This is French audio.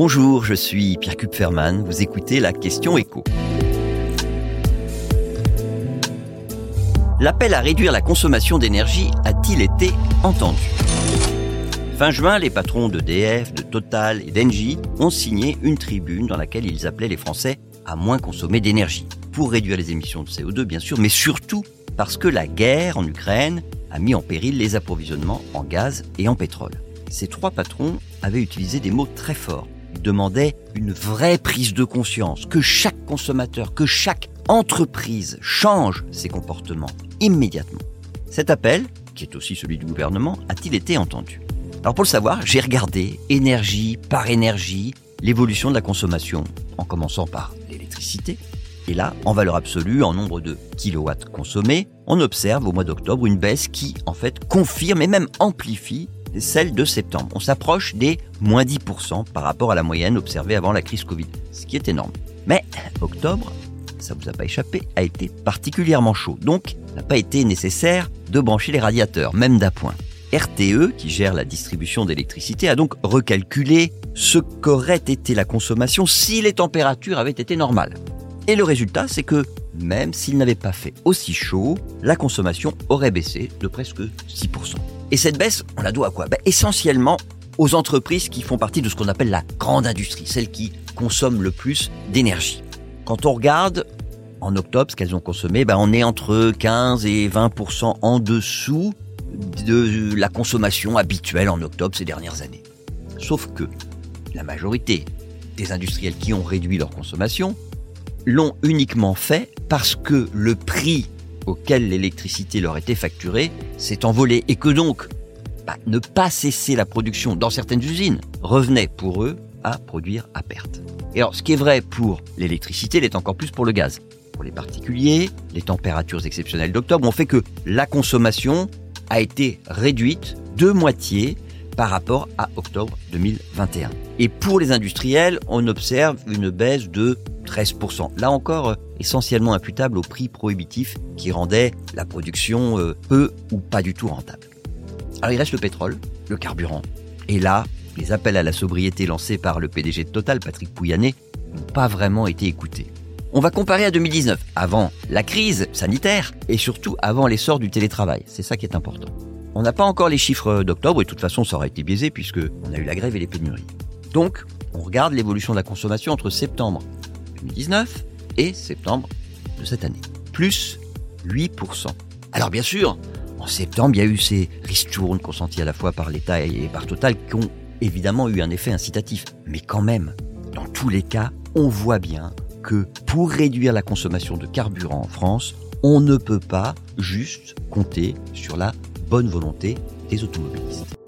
Bonjour, je suis Pierre Kupferman, vous écoutez la question écho. L'appel à réduire la consommation d'énergie a-t-il été entendu? Fin juin, les patrons d'EDF, de Total et d'Engie ont signé une tribune dans laquelle ils appelaient les Français à moins consommer d'énergie, pour réduire les émissions de CO2 bien sûr, mais surtout parce que la guerre en Ukraine a mis en péril les approvisionnements en gaz et en pétrole. Ces trois patrons avaient utilisé des mots très forts. Ils demandaient une vraie prise de conscience, que chaque consommateur, que chaque entreprise change ses comportements immédiatement. Cet appel, qui est aussi celui du gouvernement, a-t-il été entendu? Alors pour le savoir, j'ai regardé énergie par énergie l'évolution de la consommation, en commençant par l'électricité. Et là, en valeur absolue, en nombre de kilowatts consommés, on observe au mois d'octobre une baisse qui, en fait, confirme et même amplifie celle de septembre. On s'approche des moins 10% par rapport à la moyenne observée avant la crise Covid, ce qui est énorme. Mais octobre, ça vous a pas échappé, a été particulièrement chaud. Donc, n'a pas été nécessaire de brancher les radiateurs, même d'appoint. RTE, qui gère la distribution d'électricité, a donc recalculé ce qu'aurait été la consommation si les températures avaient été normales. Et le résultat, c'est que même s'il n'avait pas fait aussi chaud, la consommation aurait baissé de presque 6%. Et cette baisse, on la doit à quoi? Ben, Essentiellement aux entreprises qui font partie de ce qu'on appelle la grande industrie, celles qui consomment le plus d'énergie. Quand on regarde en octobre ce qu'elles ont consommé, ben on est entre 15 et 20% en dessous de la consommation habituelle en octobre ces dernières années. Sauf que la majorité des industriels qui ont réduit leur consommation l'ont uniquement fait parce que le prix auquel l'électricité leur était facturée s'est envolé et que donc bah, ne pas cesser la production dans certaines usines revenait pour eux à produire à perte. Et alors ce qui est vrai pour l'électricité l'est encore plus pour le gaz. Pour les particuliers, les températures exceptionnelles d'octobre ont fait que la consommation a été réduite de moitié par rapport à octobre 2021. Et pour les industriels, on observe une baisse de 13%. Là encore, essentiellement imputable au prix prohibitif qui rendait la production euh, peu ou pas du tout rentable. Alors il reste le pétrole, le carburant. Et là, les appels à la sobriété lancés par le PDG de Total, Patrick Pouyanné, n'ont pas vraiment été écoutés. On va comparer à 2019, avant la crise sanitaire et surtout avant l'essor du télétravail. C'est ça qui est important. On n'a pas encore les chiffres d'octobre et de toute façon ça aurait été biaisé puisque on a eu la grève et les pénuries. Donc, on regarde l'évolution de la consommation entre septembre 2019 et septembre de cette année. Plus 8%. Alors bien sûr, en septembre, il y a eu ces ristournes consentis à la fois par l'État et par Total qui ont évidemment eu un effet incitatif. Mais quand même, dans tous les cas, on voit bien que pour réduire la consommation de carburant en France, on ne peut pas juste compter sur la bonne volonté des automobilistes.